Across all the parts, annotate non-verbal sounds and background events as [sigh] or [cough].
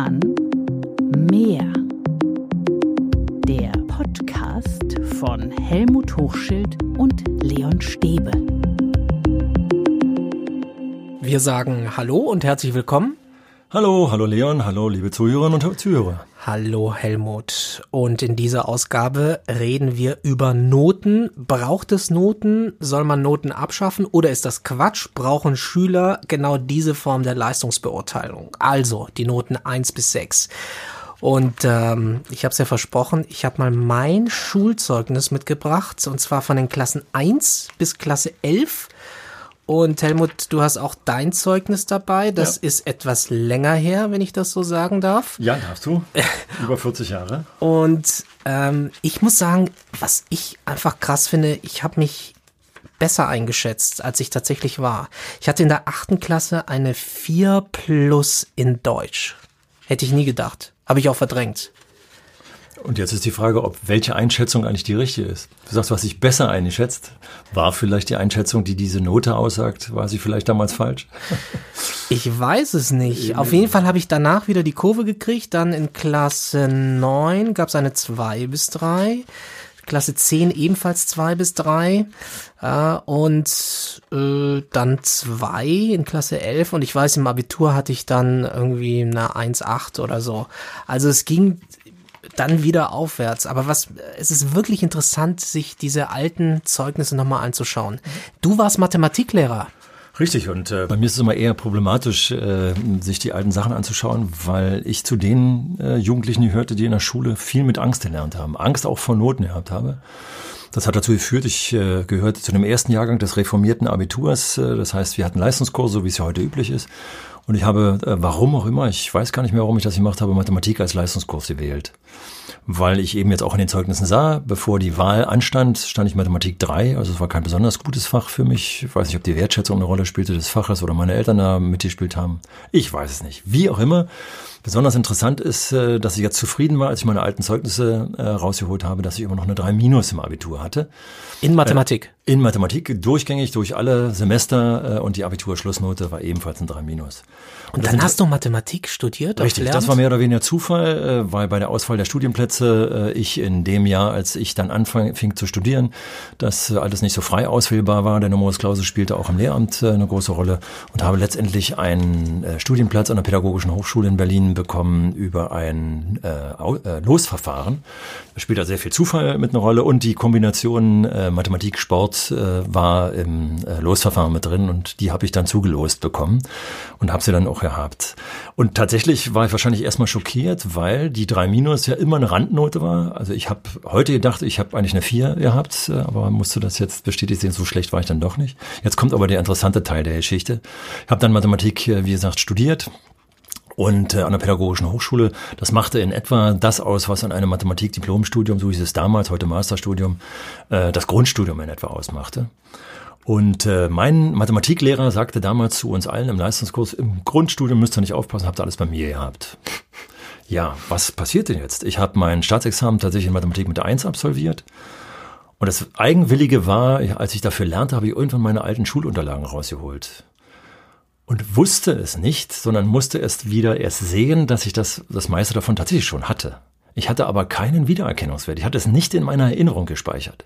Roman Mehr. Der Podcast von Helmut Hochschild und Leon Stäbe. Wir sagen Hallo und herzlich willkommen. Hallo, hallo Leon, hallo liebe Zuhörerinnen und Zuhörer. Hallo Helmut. Und in dieser Ausgabe reden wir über Noten. Braucht es Noten? Soll man Noten abschaffen? Oder ist das Quatsch? Brauchen Schüler genau diese Form der Leistungsbeurteilung? Also die Noten eins bis sechs. Und ähm, ich habe es ja versprochen, ich habe mal mein Schulzeugnis mitgebracht, und zwar von den Klassen eins bis Klasse elf. Und Helmut, du hast auch dein Zeugnis dabei. Das ja. ist etwas länger her, wenn ich das so sagen darf. Ja, darfst du. [laughs] Über 40 Jahre. Und ähm, ich muss sagen, was ich einfach krass finde, ich habe mich besser eingeschätzt, als ich tatsächlich war. Ich hatte in der achten Klasse eine 4 plus in Deutsch. Hätte ich nie gedacht. Habe ich auch verdrängt. Und jetzt ist die Frage, ob welche Einschätzung eigentlich die richtige ist. Du sagst, was sich besser einschätzt. War vielleicht die Einschätzung, die diese Note aussagt, war sie vielleicht damals falsch? [laughs] Ich weiß es nicht. Auf jeden Fall habe ich danach wieder die Kurve gekriegt. Dann in Klasse 9 gab es eine 2 bis 3. Klasse 10 ebenfalls 2 bis 3 äh, und äh, dann 2 in Klasse 11 und ich weiß, im Abitur hatte ich dann irgendwie eine 1,8 oder so. Also es ging dann wieder aufwärts. Aber was, es ist wirklich interessant, sich diese alten Zeugnisse nochmal anzuschauen. Du warst Mathematiklehrer. Richtig, und äh, bei mir ist es immer eher problematisch, äh, sich die alten Sachen anzuschauen, weil ich zu den äh, Jugendlichen gehörte, die in der Schule viel mit Angst gelernt haben. Angst auch vor Noten gehabt habe. Das hat dazu geführt, ich äh, gehörte zu dem ersten Jahrgang des reformierten Abiturs. Äh, das heißt, wir hatten Leistungskurse, so wie es ja heute üblich ist. Und ich habe, äh, warum auch immer, ich weiß gar nicht mehr, warum ich das gemacht habe, Mathematik als Leistungskurs gewählt weil ich eben jetzt auch in den Zeugnissen sah, bevor die Wahl anstand, stand ich Mathematik 3, also es war kein besonders gutes Fach für mich. Ich weiß nicht, ob die Wertschätzung eine Rolle spielte des Faches oder meine Eltern da mitgespielt haben. Ich weiß es nicht. Wie auch immer. Besonders interessant ist, äh, dass ich jetzt zufrieden war, als ich meine alten Zeugnisse äh, rausgeholt habe, dass ich immer noch eine 3 Minus im Abitur hatte. In Mathematik? Äh, in Mathematik, durchgängig durch alle Semester und die Abiturschlussnote war ebenfalls ein 3 Minus. Und, dann hast du Mathematik studiert? Richtig, das war mehr oder weniger Zufall, weil bei der Auswahl der Studienplätze ich in dem Jahr, als ich dann anfing zu studieren, das alles nicht so frei auswählbar war. Der Numerus Clausus spielte auch im Lehramt eine große Rolle und habe letztendlich einen Studienplatz an der Pädagogischen Hochschule in Berlin bekommen über ein äh, äh, Losverfahren. Da spielt da sehr viel Zufall mit einer Rolle und die Kombination äh, Mathematik, Sport äh, war im äh, Losverfahren mit drin und die habe ich dann zugelost bekommen und habe sie dann auch gehabt. Und tatsächlich war ich wahrscheinlich erstmal schockiert, weil die 3 Minus ja immer eine Randnote war. Also ich habe heute gedacht, ich habe eigentlich eine 4 gehabt, äh, aber musste das jetzt bestätigt sehen, so schlecht war ich dann doch nicht. Jetzt kommt aber der interessante Teil der Geschichte. Ich habe dann Mathematik, äh, wie gesagt, studiert und äh, an der Pädagogischen Hochschule. Das machte in etwa das aus, was an einem Mathematik-Diplomstudium, so hieß es damals, heute Masterstudium, äh, das Grundstudium in etwa ausmachte. Und äh, mein Mathematiklehrer sagte damals zu uns allen im Leistungskurs, im Grundstudium müsst ihr nicht aufpassen, habt ihr alles bei mir gehabt. Ja, was passiert denn jetzt? Ich habe mein Staatsexamen tatsächlich in Mathematik mit der 1 absolviert. Und das Eigenwillige war, als ich dafür lernte, habe ich irgendwann meine alten Schulunterlagen rausgeholt und wusste es nicht, sondern musste es wieder erst sehen, dass ich das, das meiste davon tatsächlich schon hatte. Ich hatte aber keinen Wiedererkennungswert. Ich hatte es nicht in meiner Erinnerung gespeichert.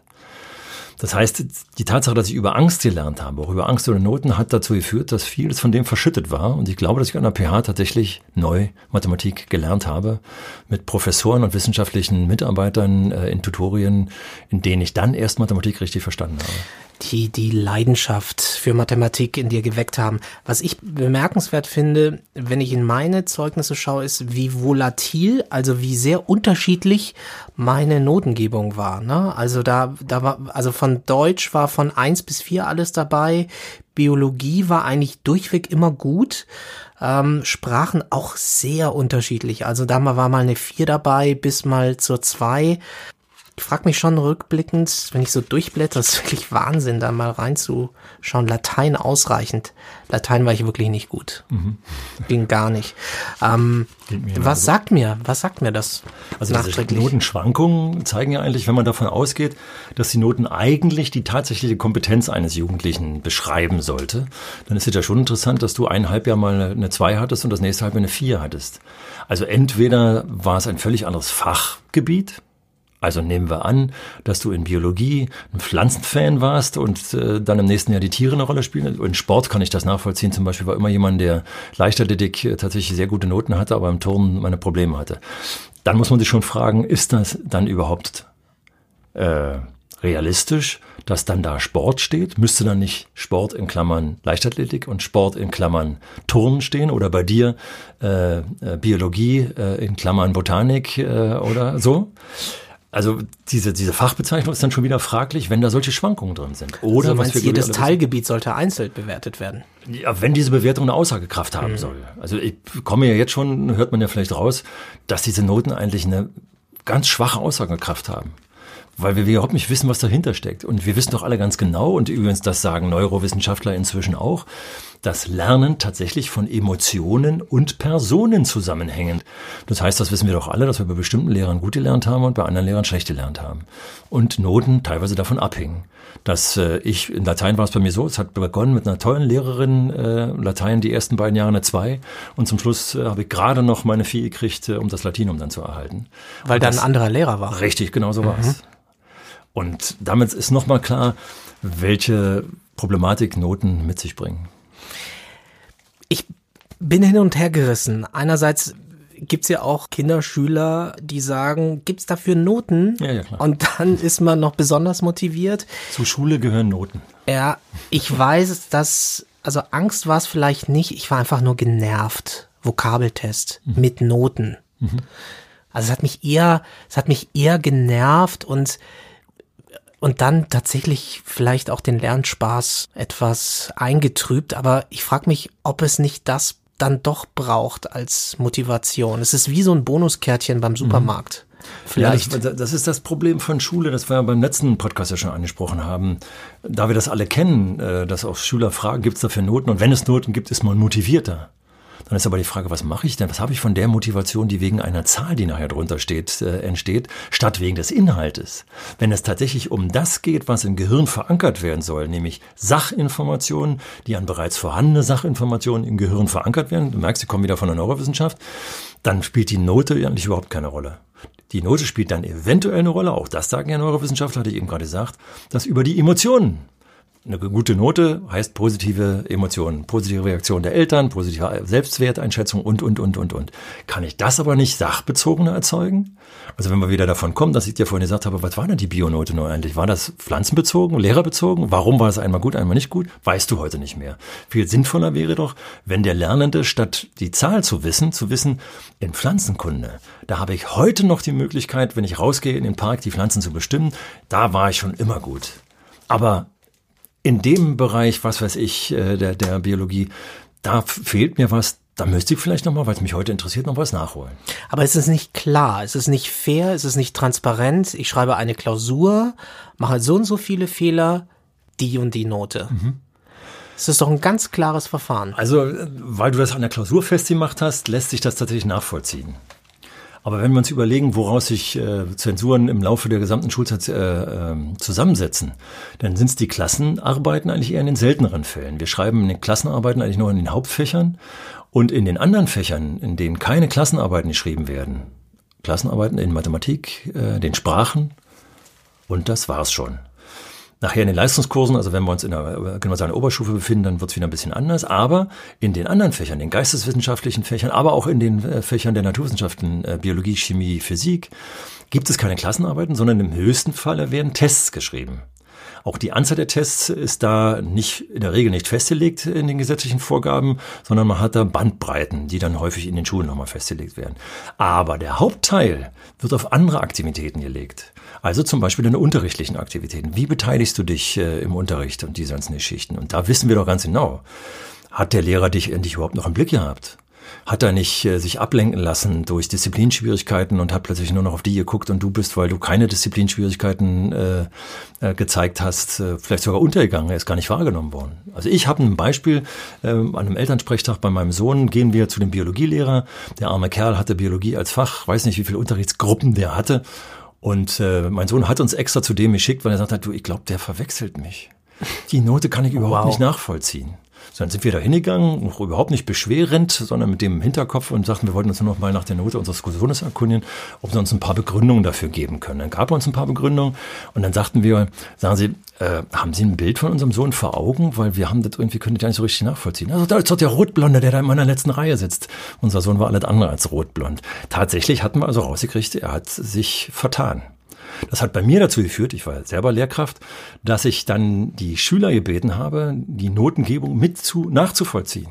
Das heißt, die Tatsache, dass ich über Angst gelernt habe, auch über Angst oder Noten, hat dazu geführt, dass vieles von dem verschüttet war. Und ich glaube, dass ich an der PH tatsächlich neu Mathematik gelernt habe, mit Professoren und wissenschaftlichen Mitarbeitern äh, in Tutorien, in denen ich dann erst Mathematik richtig verstanden habe die die Leidenschaft für Mathematik in dir geweckt haben. Was ich bemerkenswert finde, wenn ich in meine Zeugnisse schaue, ist, wie volatil, also wie sehr unterschiedlich meine Notengebung war. Ne? Also da, da war, also von Deutsch war von eins bis vier alles dabei. Biologie war eigentlich durchweg immer gut. Ähm, Sprachen auch sehr unterschiedlich. Also da war mal eine vier dabei bis mal zur zwei. Ich frage mich schon rückblickend, wenn ich so durchblätter, ist wirklich Wahnsinn, da mal reinzuschauen. Latein ausreichend. Latein war ich wirklich nicht gut. Mhm. Ging gar nicht. Ähm, was so. sagt mir, was sagt mir das? Also nachträglich? Notenschwankungen zeigen ja eigentlich, wenn man davon ausgeht, dass die Noten eigentlich die tatsächliche Kompetenz eines Jugendlichen beschreiben sollte, dann ist es ja schon interessant, dass du ein Halbjahr mal eine 2 hattest und das nächste Halbjahr eine 4 hattest. Also entweder war es ein völlig anderes Fachgebiet, also nehmen wir an, dass du in Biologie ein Pflanzenfan warst und äh, dann im nächsten Jahr die Tiere eine Rolle spielen. In Sport kann ich das nachvollziehen. Zum Beispiel war immer jemand, der Leichtathletik äh, tatsächlich sehr gute Noten hatte, aber im Turnen meine Probleme hatte. Dann muss man sich schon fragen, ist das dann überhaupt äh, realistisch, dass dann da Sport steht? Müsste dann nicht Sport in Klammern Leichtathletik und Sport in Klammern Turnen stehen oder bei dir äh, äh, Biologie äh, in Klammern Botanik oder so? Also diese, diese Fachbezeichnung ist dann schon wieder fraglich, wenn da solche Schwankungen drin sind. Oder also was wir jedes Teilgebiet sollte einzeln bewertet werden. Ja, wenn diese Bewertung eine Aussagekraft haben mhm. soll. Also ich komme ja jetzt schon, hört man ja vielleicht raus, dass diese Noten eigentlich eine ganz schwache Aussagekraft haben weil wir überhaupt nicht wissen, was dahinter steckt. Und wir wissen doch alle ganz genau, und übrigens das sagen Neurowissenschaftler inzwischen auch, dass Lernen tatsächlich von Emotionen und Personen zusammenhängt. Das heißt, das wissen wir doch alle, dass wir bei bestimmten Lehrern gut gelernt haben und bei anderen Lehrern schlecht gelernt haben. Und Noten teilweise davon abhängen. Dass äh, ich, in Latein war es bei mir so, es hat begonnen mit einer tollen Lehrerin, äh, Latein die ersten beiden Jahre eine zwei und zum Schluss äh, habe ich gerade noch meine Vieh gekriegt, äh, um das Latinum dann zu erhalten. Weil da ein anderer Lehrer war. Richtig, genau so mhm. war es. Und damit ist nochmal klar, welche Problematik Noten mit sich bringen. Ich bin hin und her gerissen. Einerseits gibt's ja auch Kinderschüler, die sagen, gibt's dafür Noten? Ja, ja, klar. Und dann [laughs] ist man noch besonders motiviert. Zur Schule gehören Noten. Ja, ich weiß, dass, also Angst war es vielleicht nicht, ich war einfach nur genervt. Vokabeltest mhm. mit Noten. Mhm. Also es hat mich eher, es hat mich eher genervt und und dann tatsächlich vielleicht auch den Lernspaß etwas eingetrübt. Aber ich frage mich, ob es nicht das dann doch braucht als Motivation. Es ist wie so ein Bonuskärtchen beim Supermarkt. Mhm. Vielleicht. Ja, das, das, ist das Problem von Schule, das wir beim letzten Podcast ja schon angesprochen haben. Da wir das alle kennen, äh, dass auch Schüler fragen, gibt es dafür Noten? Und wenn es Noten gibt, ist man motivierter. Dann ist aber die Frage, was mache ich denn? Was habe ich von der Motivation, die wegen einer Zahl, die nachher drunter steht, äh, entsteht, statt wegen des Inhaltes? Wenn es tatsächlich um das geht, was im Gehirn verankert werden soll, nämlich Sachinformationen, die an bereits vorhandene Sachinformationen im Gehirn verankert werden, du merkst, sie kommen wieder von der Neurowissenschaft, dann spielt die Note eigentlich überhaupt keine Rolle. Die Note spielt dann eventuell eine Rolle, auch das sagen ja Neurowissenschaftler, hatte ich eben gerade gesagt, dass über die Emotionen eine gute Note heißt positive Emotionen, positive Reaktion der Eltern, positive Selbstwerteinschätzung und, und, und, und, und. Kann ich das aber nicht sachbezogener erzeugen? Also wenn wir wieder davon kommen, dass ich dir vorhin gesagt habe, was war denn die Bionote nur eigentlich? War das pflanzenbezogen, lehrerbezogen? Warum war es einmal gut, einmal nicht gut? Weißt du heute nicht mehr. Viel sinnvoller wäre doch, wenn der Lernende statt die Zahl zu wissen, zu wissen, in Pflanzenkunde, da habe ich heute noch die Möglichkeit, wenn ich rausgehe in den Park, die Pflanzen zu bestimmen. Da war ich schon immer gut. Aber in dem Bereich, was weiß ich, äh, der, der Biologie, da fehlt mir was, da müsste ich vielleicht nochmal, weil es mich heute interessiert, noch was nachholen. Aber es ist nicht klar, es ist nicht fair, es ist nicht transparent. Ich schreibe eine Klausur, mache so und so viele Fehler, die und die Note. Mhm. Es ist doch ein ganz klares Verfahren. Also, äh, weil du das an der Klausur festgemacht hast, lässt sich das tatsächlich nachvollziehen. Aber wenn wir uns überlegen, woraus sich äh, Zensuren im Laufe der gesamten Schulzeit äh, äh, zusammensetzen, dann sind es die Klassenarbeiten eigentlich eher in den selteneren Fällen. Wir schreiben in den Klassenarbeiten eigentlich nur in den Hauptfächern und in den anderen Fächern, in denen keine Klassenarbeiten geschrieben werden, Klassenarbeiten in Mathematik, äh, den Sprachen und das war's schon. Nachher in den Leistungskursen, also wenn wir uns in der, können wir sagen, Oberstufe befinden, dann wird es wieder ein bisschen anders. Aber in den anderen Fächern, den geisteswissenschaftlichen Fächern, aber auch in den äh, Fächern der Naturwissenschaften, äh, Biologie, Chemie, Physik, gibt es keine Klassenarbeiten, sondern im höchsten Falle werden Tests geschrieben. Auch die Anzahl der Tests ist da nicht, in der Regel nicht festgelegt in den gesetzlichen Vorgaben, sondern man hat da Bandbreiten, die dann häufig in den Schulen nochmal festgelegt werden. Aber der Hauptteil wird auf andere Aktivitäten gelegt. Also zum Beispiel deine unterrichtlichen Aktivitäten. Wie beteiligst du dich äh, im Unterricht und diese ganzen Geschichten? Und da wissen wir doch ganz genau, hat der Lehrer dich endlich überhaupt noch im Blick gehabt? Hat er nicht äh, sich ablenken lassen durch Disziplinschwierigkeiten und hat plötzlich nur noch auf die geguckt und du bist, weil du keine Disziplinschwierigkeiten äh, äh, gezeigt hast, äh, vielleicht sogar untergegangen, er ist gar nicht wahrgenommen worden. Also ich habe ein Beispiel, äh, an einem Elternsprechtag bei meinem Sohn gehen wir zu dem Biologielehrer, der arme Kerl hatte Biologie als Fach, weiß nicht, wie viele Unterrichtsgruppen der hatte und äh, mein Sohn hat uns extra zu dem geschickt, weil er sagt hat, du, ich glaube, der verwechselt mich. Die Note kann ich überhaupt wow. nicht nachvollziehen. So, dann sind wir da hingegangen, überhaupt nicht beschwerend, sondern mit dem Hinterkopf und sagten, wir wollten uns nur noch mal nach der Note unseres Sohnes erkundigen, ob sie uns ein paar Begründungen dafür geben können. Dann gab er uns ein paar Begründungen und dann sagten wir, sagen Sie, äh, haben Sie ein Bild von unserem Sohn vor Augen? Weil wir haben das irgendwie, können das ja nicht so richtig nachvollziehen. Also da ist doch der Rotblonde, der da in meiner letzten Reihe sitzt. Unser Sohn war alles andere als rotblond. Tatsächlich hatten wir also rausgekriegt, er hat sich vertan. Das hat bei mir dazu geführt, ich war selber Lehrkraft, dass ich dann die Schüler gebeten habe, die Notengebung mit zu, nachzuvollziehen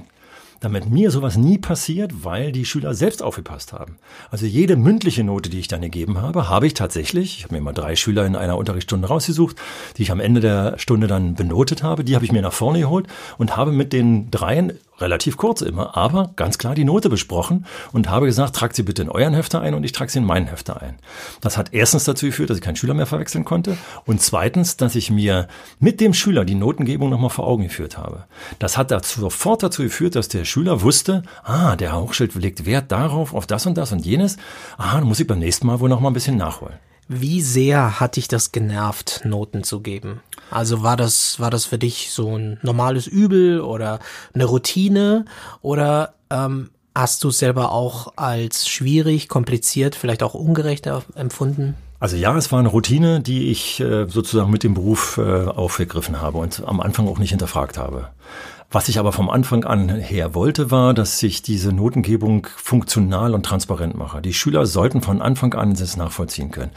damit mir sowas nie passiert, weil die Schüler selbst aufgepasst haben. Also jede mündliche Note, die ich dann gegeben habe, habe ich tatsächlich, ich habe mir mal drei Schüler in einer Unterrichtsstunde rausgesucht, die ich am Ende der Stunde dann benotet habe, die habe ich mir nach vorne geholt und habe mit den dreien relativ kurz immer, aber ganz klar die Note besprochen und habe gesagt, tragt sie bitte in euren Hefter ein und ich trage sie in meinen Hefter ein. Das hat erstens dazu geführt, dass ich keinen Schüler mehr verwechseln konnte und zweitens, dass ich mir mit dem Schüler die Notengebung nochmal vor Augen geführt habe. Das hat dazu, sofort dazu geführt, dass der Schüler wusste, ah, der Hochschild legt Wert darauf, auf das und das und jenes. Ah, dann muss ich beim nächsten Mal wohl nochmal ein bisschen nachholen. Wie sehr hat dich das genervt, Noten zu geben? Also war das, war das für dich so ein normales Übel oder eine Routine oder ähm, hast du es selber auch als schwierig, kompliziert, vielleicht auch ungerecht empfunden? Also ja, es war eine Routine, die ich äh, sozusagen mit dem Beruf äh, aufgegriffen habe und am Anfang auch nicht hinterfragt habe. Was ich aber vom Anfang an her wollte, war, dass ich diese Notengebung funktional und transparent mache. Die Schüler sollten von Anfang an das nachvollziehen können.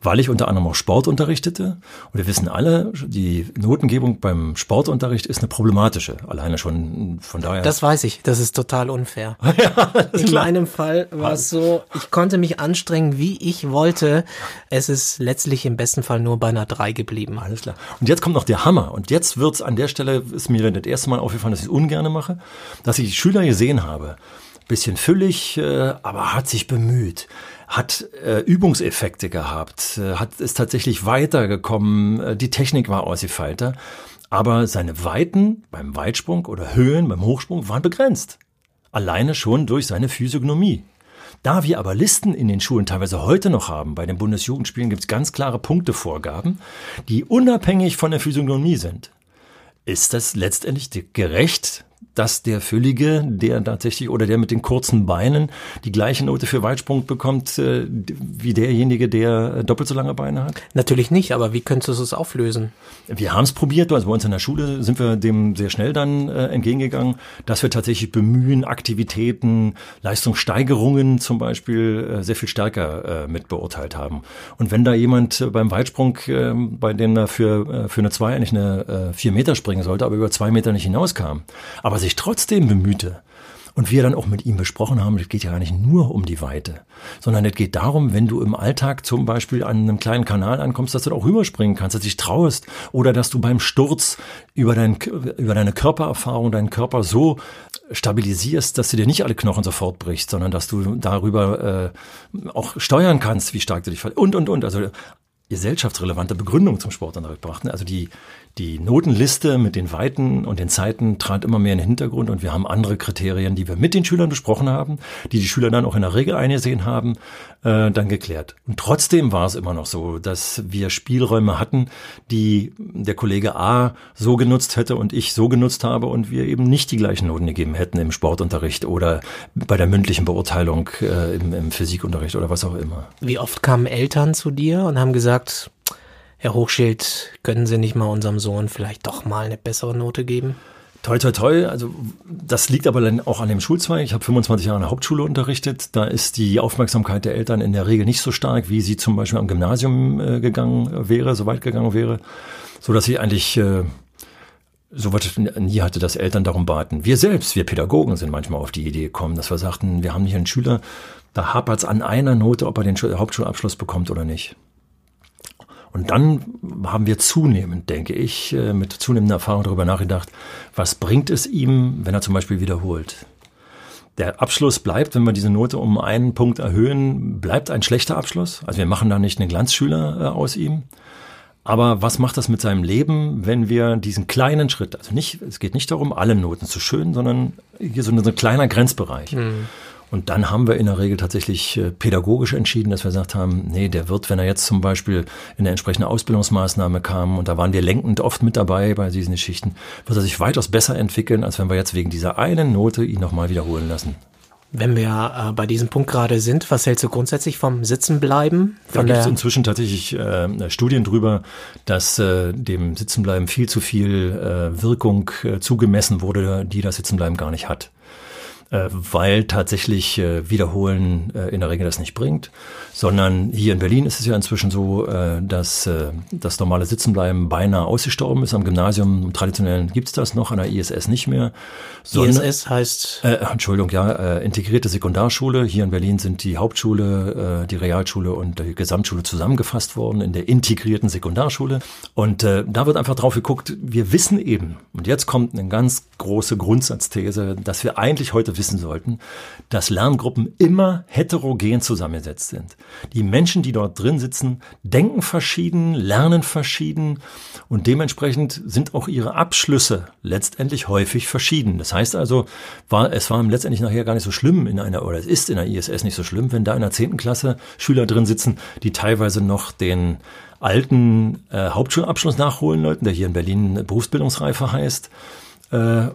Weil ich unter anderem auch Sport unterrichtete. Und wir wissen alle, die Notengebung beim Sportunterricht ist eine problematische. Alleine schon von daher. Das weiß ich. Das ist total unfair. [laughs] ja, In klar. meinem Fall war es so, ich konnte mich anstrengen, wie ich wollte. Es ist letztlich im besten Fall nur bei einer 3 geblieben. Alles klar. Und jetzt kommt noch der Hammer. Und jetzt wird's an der Stelle, ist mir das erste Mal aufgefallen, aufgefallen, dass ich es ungerne mache, dass ich die Schüler gesehen habe. Bisschen füllig, äh, aber hat sich bemüht hat äh, Übungseffekte gehabt, äh, hat ist tatsächlich weitergekommen, äh, die Technik war ausgefeilter, aber seine Weiten beim Weitsprung oder Höhen beim Hochsprung waren begrenzt. Alleine schon durch seine Physiognomie. Da wir aber Listen in den Schulen teilweise heute noch haben, bei den Bundesjugendspielen gibt es ganz klare Punktevorgaben, die unabhängig von der Physiognomie sind ist das letztendlich gerecht, dass der Füllige, der tatsächlich oder der mit den kurzen Beinen die gleiche Note für Weitsprung bekommt äh, wie derjenige, der doppelt so lange Beine hat? Natürlich nicht, aber wie könntest du es auflösen? Wir haben es probiert, also bei uns in der Schule sind wir dem sehr schnell dann äh, entgegengegangen, dass wir tatsächlich bemühen, Aktivitäten, Leistungssteigerungen zum Beispiel äh, sehr viel stärker äh, mit beurteilt haben. Und wenn da jemand äh, beim Weitsprung, äh, bei dem er für, äh, für eine zwei eigentlich eine äh, vier Meter springen sollte, aber über zwei Meter nicht hinauskam, aber sich trotzdem bemühte, und wir dann auch mit ihm besprochen haben, es geht ja gar nicht nur um die Weite, sondern es geht darum, wenn du im Alltag zum Beispiel an einem kleinen Kanal ankommst, dass du da auch rüberspringen kannst, dass du dich traust oder dass du beim Sturz über, dein, über deine Körpererfahrung deinen Körper so stabilisierst, dass du dir nicht alle Knochen sofort brichst, sondern dass du darüber äh, auch steuern kannst, wie stark du dich verletzt und, und, und. Also gesellschaftsrelevante Begründung zum Sportunterricht brachten. Also die, die Notenliste mit den Weiten und den Zeiten trat immer mehr in den Hintergrund und wir haben andere Kriterien, die wir mit den Schülern besprochen haben, die die Schüler dann auch in der Regel eingesehen haben, äh, dann geklärt. Und trotzdem war es immer noch so, dass wir Spielräume hatten, die der Kollege A so genutzt hätte und ich so genutzt habe und wir eben nicht die gleichen Noten gegeben hätten im Sportunterricht oder bei der mündlichen Beurteilung äh, im, im Physikunterricht oder was auch immer. Wie oft kamen Eltern zu dir und haben gesagt, Herr Hochschild, können Sie nicht mal unserem Sohn vielleicht doch mal eine bessere Note geben? Toi, toi, toi. Also das liegt aber dann auch an dem Schulzweig. Ich habe 25 Jahre in der Hauptschule unterrichtet. Da ist die Aufmerksamkeit der Eltern in der Regel nicht so stark, wie sie zum Beispiel am Gymnasium äh, gegangen wäre, so weit gegangen wäre, so dass ich eigentlich äh, so was nie hatte, dass Eltern darum baten. Wir selbst, wir Pädagogen, sind manchmal auf die Idee gekommen, dass wir sagten, wir haben nicht einen Schüler, da hapert es an einer Note, ob er den Hauptschulabschluss bekommt oder nicht. Und dann haben wir zunehmend, denke ich, äh, mit zunehmender Erfahrung darüber nachgedacht, was bringt es ihm, wenn er zum Beispiel wiederholt. Der Abschluss bleibt, wenn wir diese Note um einen Punkt erhöhen, bleibt ein schlechter Abschluss. Also wir machen da nicht einen Glanzschüler äh, aus ihm. Aber was macht das mit seinem Leben, wenn wir diesen kleinen Schritt, also nicht, es geht nicht darum, alle Noten zu schön, sondern hier so ein, so ein kleiner Grenzbereich. Mhm. Und dann haben wir in der Regel tatsächlich äh, pädagogisch entschieden, dass wir gesagt haben, nee, der wird, wenn er jetzt zum Beispiel in eine entsprechende Ausbildungsmaßnahme kam, und da waren wir lenkend oft mit dabei bei diesen Geschichten, wird er sich weitaus besser entwickeln, als wenn wir jetzt wegen dieser einen Note ihn nochmal wiederholen lassen. Wenn wir äh, bei diesem Punkt gerade sind, was hältst du grundsätzlich vom Sitzenbleiben? Von da gibt es inzwischen tatsächlich äh, Studien drüber, dass äh, dem Sitzenbleiben viel zu viel äh, Wirkung äh, zugemessen wurde, die das Sitzenbleiben gar nicht hat weil tatsächlich äh, Wiederholen äh, in der Regel das nicht bringt, sondern hier in Berlin ist es ja inzwischen so, äh, dass äh, das normale Sitzenbleiben beinahe ausgestorben ist. Am Gymnasium im traditionellen gibt's das noch, an der ISS nicht mehr. Sondern, ISS heißt? Äh, Entschuldigung, ja, äh, integrierte Sekundarschule. Hier in Berlin sind die Hauptschule, äh, die Realschule und die Gesamtschule zusammengefasst worden in der integrierten Sekundarschule. Und äh, da wird einfach drauf geguckt, wir wissen eben, und jetzt kommt eine ganz große Grundsatzthese, dass wir eigentlich heute wissen sollten, dass Lerngruppen immer heterogen zusammengesetzt sind. Die Menschen, die dort drin sitzen, denken verschieden, lernen verschieden und dementsprechend sind auch ihre Abschlüsse letztendlich häufig verschieden. Das heißt also, war, es war letztendlich nachher gar nicht so schlimm in einer, oder es ist in der ISS nicht so schlimm, wenn da in der zehnten Klasse Schüler drin sitzen, die teilweise noch den alten äh, Hauptschulabschluss nachholen Leuten, der hier in Berlin Berufsbildungsreife heißt, äh,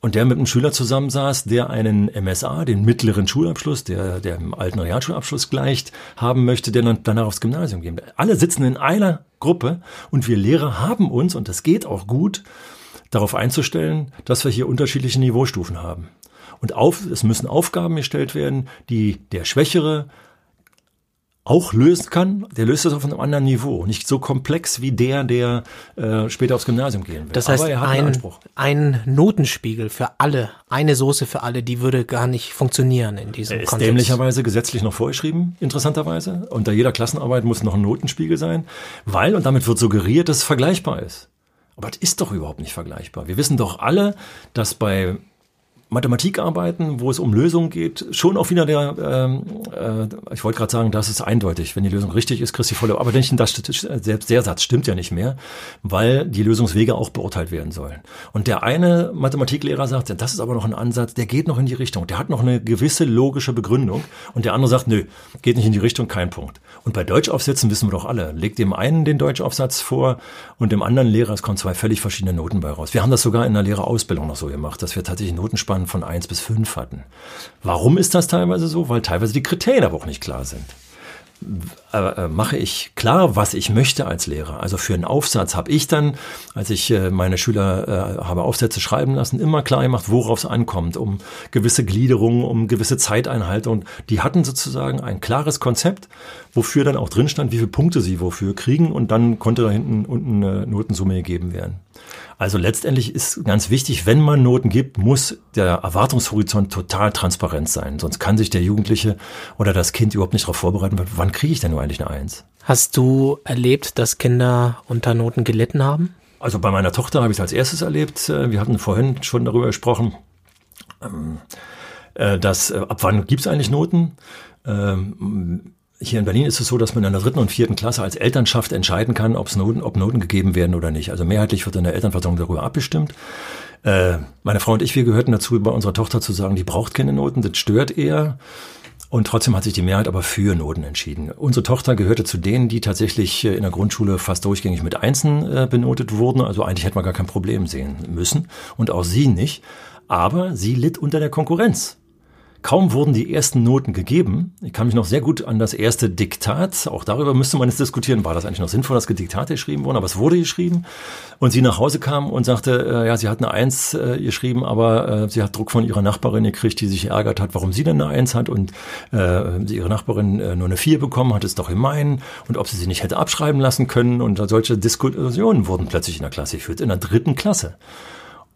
und der mit einem Schüler zusammensaß, der einen MSA, den mittleren Schulabschluss, der im alten Realschulabschluss gleicht, haben möchte, der dann danach aufs Gymnasium gehen. Alle sitzen in einer Gruppe und wir Lehrer haben uns, und das geht auch gut, darauf einzustellen, dass wir hier unterschiedliche Niveaustufen haben. Und auf, es müssen Aufgaben gestellt werden, die der Schwächere auch lösen kann, der löst das auf einem anderen Niveau. Nicht so komplex wie der, der äh, später aufs Gymnasium gehen will. Das heißt, ein, ein Notenspiegel für alle, eine Soße für alle, die würde gar nicht funktionieren in diesem er ist Kontext. dämlicherweise gesetzlich noch vorgeschrieben, interessanterweise. Unter jeder Klassenarbeit muss noch ein Notenspiegel sein, weil, und damit wird suggeriert, dass es vergleichbar ist. Aber das ist doch überhaupt nicht vergleichbar. Wir wissen doch alle, dass bei Mathematikarbeiten, wo es um Lösungen geht, schon auch wieder der, ähm, äh, ich wollte gerade sagen, das ist eindeutig. Wenn die Lösung richtig ist, kriegst du die volle, aber nicht das, selbst der Satz stimmt ja nicht mehr, weil die Lösungswege auch beurteilt werden sollen. Und der eine Mathematiklehrer sagt, das ist aber noch ein Ansatz, der geht noch in die Richtung, der hat noch eine gewisse logische Begründung. Und der andere sagt, nö, geht nicht in die Richtung, kein Punkt. Und bei Deutschaufsätzen wissen wir doch alle, legt dem einen den Deutschaufsatz vor und dem anderen Lehrer, es kommen zwei völlig verschiedene Noten bei raus. Wir haben das sogar in der Lehrerausbildung noch so gemacht, dass wir tatsächlich Notenspannung Abspann von eins bis fünf hatten. Warum ist das teilweise so? Weil teilweise die Kriterien aber auch nicht klar sind. Äh, mache ich klar, was ich möchte als Lehrer. Also für einen Aufsatz habe ich dann, als ich äh, meine Schüler äh, habe Aufsätze schreiben lassen, immer klar gemacht, worauf es ankommt, um gewisse Gliederungen, um gewisse Zeiteinhaltung. Die hatten sozusagen ein klares Konzept, wofür dann auch drin stand, wie viele Punkte sie wofür kriegen und dann konnte da hinten unten eine Notensumme gegeben werden. Also letztendlich ist ganz wichtig, wenn man Noten gibt, muss der Erwartungshorizont total transparent sein. Sonst kann sich der Jugendliche oder das Kind überhaupt nicht darauf vorbereiten, wann kriege ich denn nur eigentlich eine Eins. Hast du erlebt, dass Kinder unter Noten gelitten haben? Also bei meiner Tochter habe ich es als erstes erlebt. Äh, wir hatten vorhin schon darüber gesprochen, ähm, äh, dass äh, ab wann gibt es eigentlich Noten? Ähm, hier in Berlin ist es so, dass man in der dritten und vierten Klasse als Elternschaft entscheiden kann, ob Noten, ob Noten gegeben werden oder nicht. Also mehrheitlich wird in der Elternversammlung darüber abgestimmt. Äh, meine Frau und ich, wir gehörten dazu, bei unserer Tochter zu sagen, die braucht keine Noten, das stört eher. Und trotzdem hat sich die Mehrheit aber für Noten entschieden. Unsere Tochter gehörte zu denen, die tatsächlich äh, in der Grundschule fast durchgängig mit Einsen äh, benotet wurden. Also eigentlich hätte man gar kein Problem sehen müssen. Und auch sie nicht. Aber sie litt unter der Konkurrenz. Kaum wurden die ersten Noten gegeben. Ich kann mich noch sehr gut an das erste Diktat, auch darüber müsste man jetzt diskutieren, war das eigentlich noch sinnvoll, dass Diktate geschrieben wurden, aber es wurde geschrieben. Und sie nach Hause kam und sagte, äh, ja, sie hat eine Eins äh, geschrieben, aber äh, sie hat Druck von ihrer Nachbarin gekriegt, die sich ärgert hat, warum sie denn eine Eins hat und äh, ihre Nachbarin äh, nur eine Vier bekommen hat, ist doch gemein und ob sie sie nicht hätte abschreiben lassen können und solche Diskussionen wurden plötzlich in der Klasse geführt, in der dritten Klasse.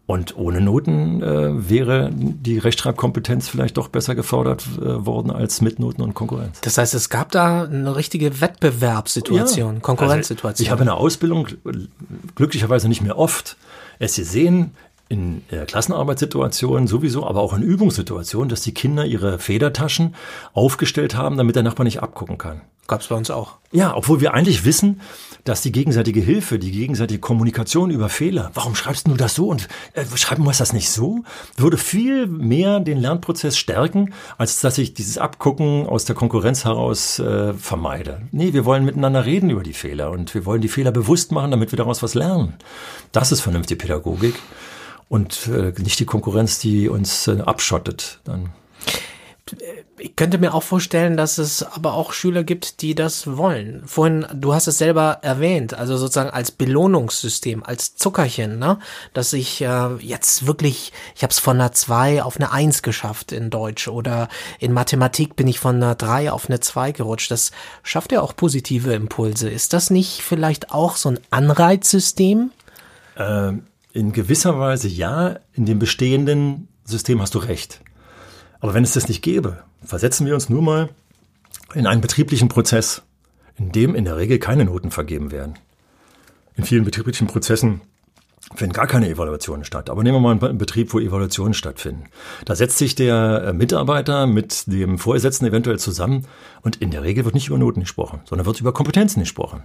Und ohne Noten äh, wäre die Rechtschreibkompetenz vielleicht doch besser gefordert äh, worden als mit Noten und Konkurrenz. Das heißt, es gab da eine richtige Wettbewerbssituation, ja. Konkurrenzsituation. Also ich habe in der Ausbildung glücklicherweise nicht mehr oft es gesehen, in äh, Klassenarbeitssituationen sowieso, aber auch in Übungssituationen, dass die Kinder ihre Federtaschen aufgestellt haben, damit der Nachbar nicht abgucken kann. Gab's bei uns auch. Ja, obwohl wir eigentlich wissen, dass die gegenseitige Hilfe, die gegenseitige Kommunikation über Fehler, warum schreibst du das so und äh, schreiben wir das nicht so, würde viel mehr den Lernprozess stärken, als dass ich dieses Abgucken aus der Konkurrenz heraus äh, vermeide. Nee, wir wollen miteinander reden über die Fehler und wir wollen die Fehler bewusst machen, damit wir daraus was lernen. Das ist vernünftige Pädagogik und äh, nicht die Konkurrenz, die uns äh, abschottet. Dann. Ich könnte mir auch vorstellen, dass es aber auch Schüler gibt, die das wollen. Vorhin, du hast es selber erwähnt, also sozusagen als Belohnungssystem, als Zuckerchen, ne? Dass ich äh, jetzt wirklich, ich habe es von einer 2 auf eine 1 geschafft in Deutsch oder in Mathematik bin ich von einer 3 auf eine 2 gerutscht. Das schafft ja auch positive Impulse. Ist das nicht vielleicht auch so ein Anreizsystem? Ähm in gewisser Weise ja, in dem bestehenden System hast du recht. Aber wenn es das nicht gäbe, versetzen wir uns nur mal in einen betrieblichen Prozess, in dem in der Regel keine Noten vergeben werden. In vielen betrieblichen Prozessen finden gar keine Evaluationen statt. Aber nehmen wir mal einen Betrieb, wo Evaluationen stattfinden. Da setzt sich der äh, Mitarbeiter mit dem Vorgesetzten eventuell zusammen und in der Regel wird nicht über Noten gesprochen, sondern wird über Kompetenzen gesprochen.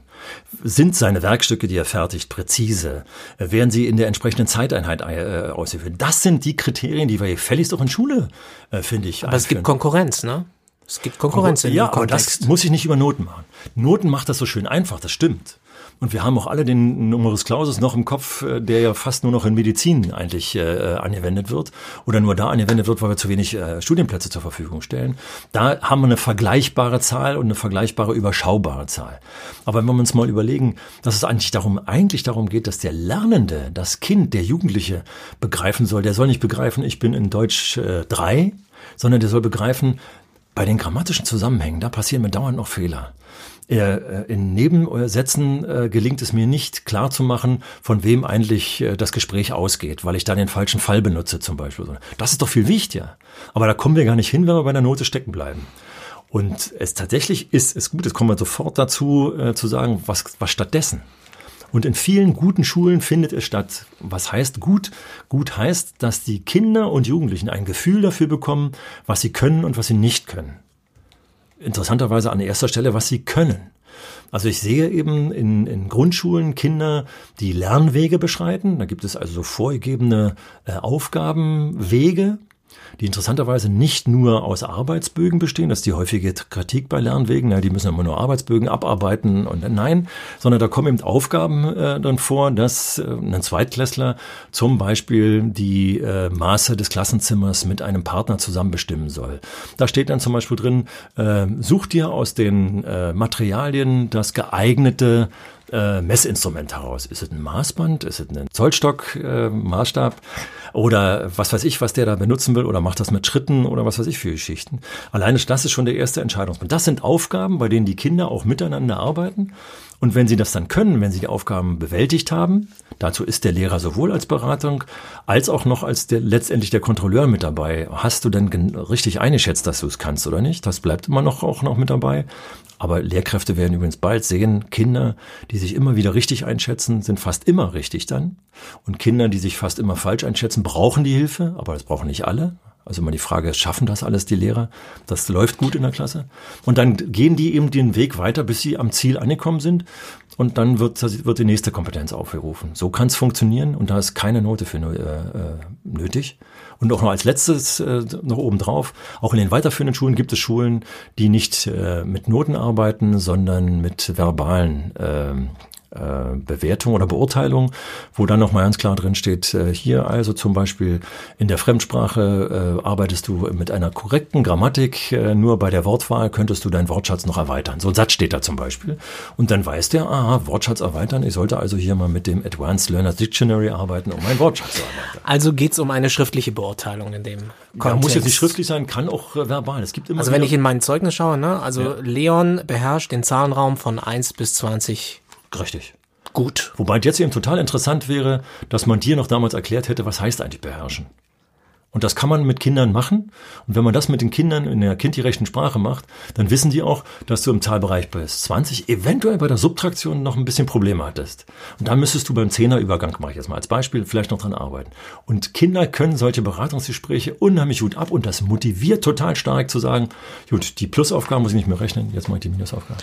Sind seine Werkstücke, die er fertigt, präzise? Werden sie in der entsprechenden Zeiteinheit äh, ausgeführt? Das sind die Kriterien, die wir gefälligst auch in Schule, äh, finde ich. Aber einführen. es gibt Konkurrenz, ne? Es gibt Konkurrenz in Ja, aber das muss ich nicht über Noten machen. Noten macht das so schön einfach, das stimmt. Und wir haben auch alle den Numerus Clausus noch im Kopf, äh, der ja fast nur noch in Medizin eigentlich äh, angewendet wird oder nur da angewendet wird, weil wir zu wenig äh, Studienplätze zur Verfügung stellen. Da haben wir eine vergleichbare Zahl und eine vergleichbare überschaubare Zahl. Aber wenn wir uns mal überlegen, dass es eigentlich darum, eigentlich darum geht, dass der Lernende, das Kind, der Jugendliche begreifen soll, der soll nicht begreifen, ich bin in Deutsch äh, drei, sondern der soll begreifen, bei den grammatischen Zusammenhängen, da passieren mir dauernd noch Fehler. Äh, in Nebensätzen äh, gelingt es mir nicht klar zu machen, von wem eigentlich äh, das Gespräch ausgeht, weil ich da den falschen Fall benutze zum Beispiel. Das ist doch viel wichtiger. Aber da kommen wir gar nicht hin, wenn wir bei der Note stecken bleiben. Und es tatsächlich ist es gut, jetzt kommen wir sofort dazu äh, zu sagen, was, was stattdessen. Und in vielen guten Schulen findet es statt. Was heißt gut? Gut heißt, dass die Kinder und Jugendlichen ein Gefühl dafür bekommen, was sie können und was sie nicht können interessanterweise an erster Stelle, was sie können. Also ich sehe eben in, in Grundschulen Kinder, die Lernwege beschreiten. Da gibt es also so vorgegebene äh, Aufgabenwege, die interessanterweise nicht nur aus Arbeitsbögen bestehen, das ist die häufige Kritik bei Lernwegen, ja, die müssen immer nur Arbeitsbögen abarbeiten und nein, sondern da kommen eben Aufgaben äh, dann vor, dass äh, ein Zweitklässler zum Beispiel die äh, Maße des Klassenzimmers mit einem Partner zusammen bestimmen soll. Da steht dann zum Beispiel drin, äh, such dir aus den äh, Materialien das geeignete äh, Messinstrument heraus. Ist es ein Maßband? Ist es ein Zollstock, äh, Maßstab? Oder was weiß ich, was der da benutzen will? Oder macht das mit Schritten oder was weiß ich für Geschichten? Alleine das ist schon der erste Entscheidungspunkt. Das sind Aufgaben, bei denen die Kinder auch miteinander arbeiten. Und wenn sie das dann können, wenn sie die Aufgaben bewältigt haben, dazu ist der Lehrer sowohl als Beratung als auch noch als der, letztendlich der Kontrolleur mit dabei. Hast du denn richtig eingeschätzt, dass du es kannst oder nicht? Das bleibt immer noch auch noch mit dabei. Aber Lehrkräfte werden übrigens bald sehen, Kinder, die sich immer wieder richtig einschätzen, sind fast immer richtig dann. Und Kinder, die sich fast immer falsch einschätzen, brauchen die Hilfe, aber das brauchen nicht alle. Also immer die Frage, schaffen das alles die Lehrer? Das läuft gut in der Klasse. Und dann gehen die eben den Weg weiter, bis sie am Ziel angekommen sind. Und dann wird, wird die nächste Kompetenz aufgerufen. So kann es funktionieren und da ist keine Note für äh, äh, nötig. Und auch noch als letztes äh, noch obendrauf, auch in den weiterführenden Schulen gibt es Schulen, die nicht äh, mit Noten arbeiten, sondern mit verbalen äh, äh, Bewertung oder Beurteilung, wo dann nochmal ganz klar drin steht, äh, hier also zum Beispiel in der Fremdsprache äh, arbeitest du mit einer korrekten Grammatik, äh, nur bei der Wortwahl könntest du deinen Wortschatz noch erweitern. So ein Satz steht da zum Beispiel. Und dann weiß der, aha, Wortschatz erweitern, ich sollte also hier mal mit dem Advanced Learners Dictionary arbeiten, um meinen Wortschatz zu erweitern. Also geht's um eine schriftliche Beurteilung in dem Kontext. Ja, muss jetzt nicht schriftlich sein, kann auch äh, verbal. Es gibt immer also wenn ich in mein Zeugnis schaue, ne, also ja. Leon beherrscht den Zahlenraum von 1 bis 20 Richtig. Gut. Wobei jetzt eben total interessant wäre, dass man dir noch damals erklärt hätte, was heißt eigentlich beherrschen. Und das kann man mit Kindern machen. Und wenn man das mit den Kindern in der kindgerechten Sprache macht, dann wissen die auch, dass du im Zahlbereich bis 20 eventuell bei der Subtraktion noch ein bisschen Probleme hattest. Und da müsstest du beim Zehnerübergang, mache ich jetzt mal als Beispiel, vielleicht noch dran arbeiten. Und Kinder können solche Beratungsgespräche unheimlich gut ab und das motiviert total stark zu sagen, gut, die Plusaufgaben muss ich nicht mehr rechnen, jetzt mache ich die Minusaufgaben.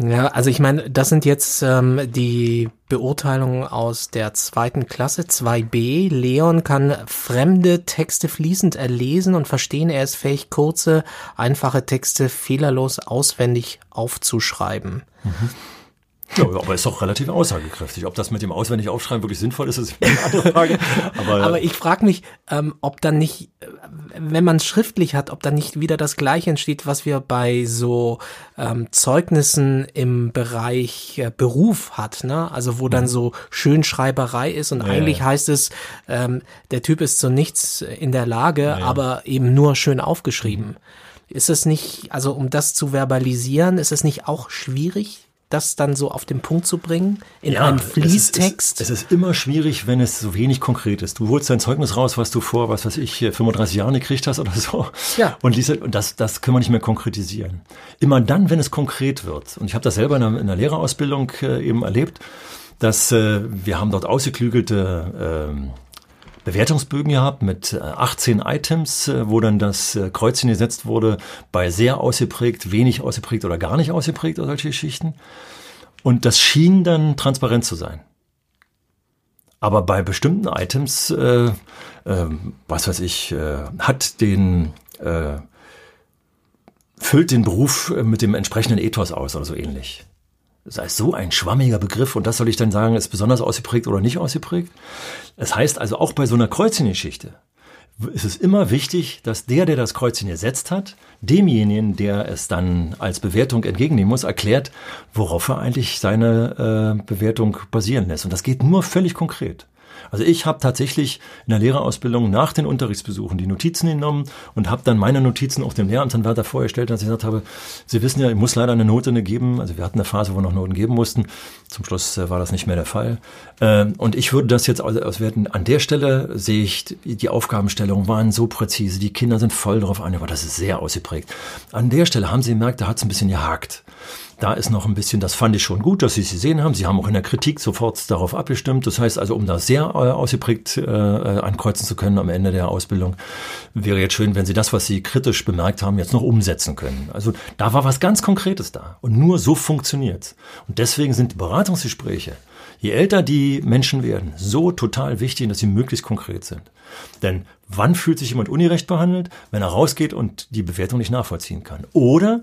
Ja, also ich meine, das sind jetzt ähm, die Beurteilungen aus der zweiten Klasse, 2b. Leon kann fremde Texte fließend erlesen und verstehen. Er ist fähig, kurze, einfache Texte fehlerlos auswendig aufzuschreiben. Mhm. Ja, aber ist doch relativ aussagekräftig. Ob das mit dem auswendig aufschreiben wirklich sinnvoll ist, ist eine andere Frage. [laughs] Aber, aber ich frage mich, ähm, ob dann nicht, äh, wenn man es schriftlich hat, ob dann nicht wieder das Gleiche entsteht, was wir bei so ähm, Zeugnissen im Bereich äh, Beruf hat, ne? Also wo dann mhm. so Schönschreiberei ist und ja, eigentlich ja. heißt es, ähm, der Typ ist zu nichts in der Lage, ja, aber eben nur schön aufgeschrieben. Mhm. Ist es nicht, also um das zu verbalisieren, ist es nicht auch schwierig? Das dann so auf den Punkt zu bringen in ja, einem Fließtext? Es ist, es ist, immer schwierig, wenn es so wenig konkret ist. Du holst dein Zeugnis raus, was du vor, was weiß ich, 35 Jahren gekriegt hast oder so. Ja. Und, liest, und das, das können wir nicht mehr konkretisieren. Immer dann, wenn es konkret wird. Und ich habe das selber in einer, in einer Lehrerausbildung äh, eben erlebt, dass äh, wir haben dort ausgeklügelte äh, Bewertungsbögen gehabt mit 18 äh, Items, äh, wo dann das äh, Kreuzchen gesetzt wurde bei sehr ausgeprägt, wenig ausgeprägt oder gar nicht ausgeprägt oder solche Geschichten. Und das schien dann transparent zu sein. Aber bei bestimmten Items, äh, äh, was weiß ich, äh, hat den, füllt den Beruf mit dem entsprechenden Ethos aus oder so ähnlich. Das heißt, so ein schwammiger Begriff und das soll ich dann sagen, ist besonders ausgeprägt oder nicht ausgeprägt. Das heißt also auch bei so einer Kreuzchengeschichte ist es immer wichtig, dass der, der das Kreuzchen gesetzt hat, demjenigen, der es dann als Bewertung entgegennehmen muss, erklärt, worauf er eigentlich seine äh, Bewertung basieren lässt. Und das geht nur völlig konkret. Also ich habe tatsächlich in der Lehrerausbildung nach den Unterrichtsbesuchen die Notizen genommen und habe dann meine Notizen auch dem Lehramtsanwärter vorgestellt, dass ich gesagt habe, Sie wissen ja, ich muss leider eine Note geben. Also wir hatten eine Phase, wo wir noch Noten geben mussten. Zum Schluss äh, war das nicht mehr der Fall. Ähm, und ich würde das jetzt auswerten. An der Stelle sehe ich, die Aufgabenstellungen waren so präzise, die Kinder sind voll darauf an, aber das ist sehr ausgeprägt. An der Stelle haben Sie gemerkt, da hat es ein bisschen gehakt. Da ist noch ein bisschen, das fand ich schon gut, dass Sie es gesehen haben. Sie haben auch in der Kritik sofort darauf abgestimmt. Das heißt also, um das sehr äh, ausgeprägt äh, ankreuzen zu können am Ende der Ausbildung, wäre jetzt schön, wenn Sie das, was Sie kritisch bemerkt haben, jetzt noch umsetzen können. Also da war was ganz Konkretes da. Und nur so funktioniert Und deswegen sind Beratungsgespräche, je älter die Menschen werden, so total wichtig, dass sie möglichst konkret sind. Denn wann fühlt sich jemand ungerecht behandelt? Wenn er rausgeht und die Bewertung nicht nachvollziehen kann. Oder